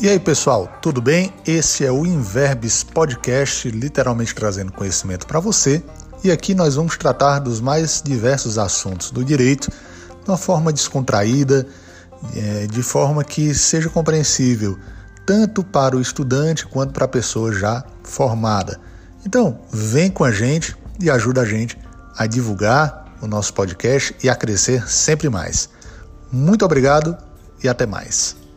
E aí, pessoal, tudo bem? Esse é o Inverbes Podcast, literalmente trazendo conhecimento para você. E aqui nós vamos tratar dos mais diversos assuntos do direito de uma forma descontraída, é, de forma que seja compreensível tanto para o estudante quanto para a pessoa já formada. Então, vem com a gente e ajuda a gente a divulgar o nosso podcast e a crescer sempre mais. Muito obrigado e até mais.